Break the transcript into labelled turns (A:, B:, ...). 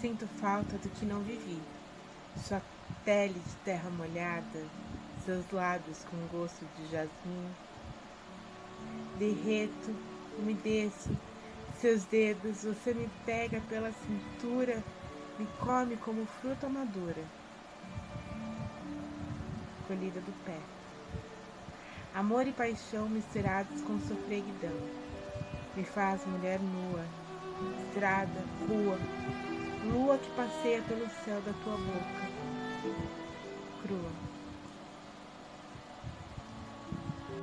A: Sinto falta do que não vivi. Sua pele de terra molhada, seus lábios com gosto de jasmim. Derreto, umedeço, seus dedos, você me pega pela cintura, me come como fruta madura, colhida do pé. Amor e paixão misturados com sofreguidão, me faz mulher nua, estrada, rua, lua que passeia pelo céu da tua boca, crua.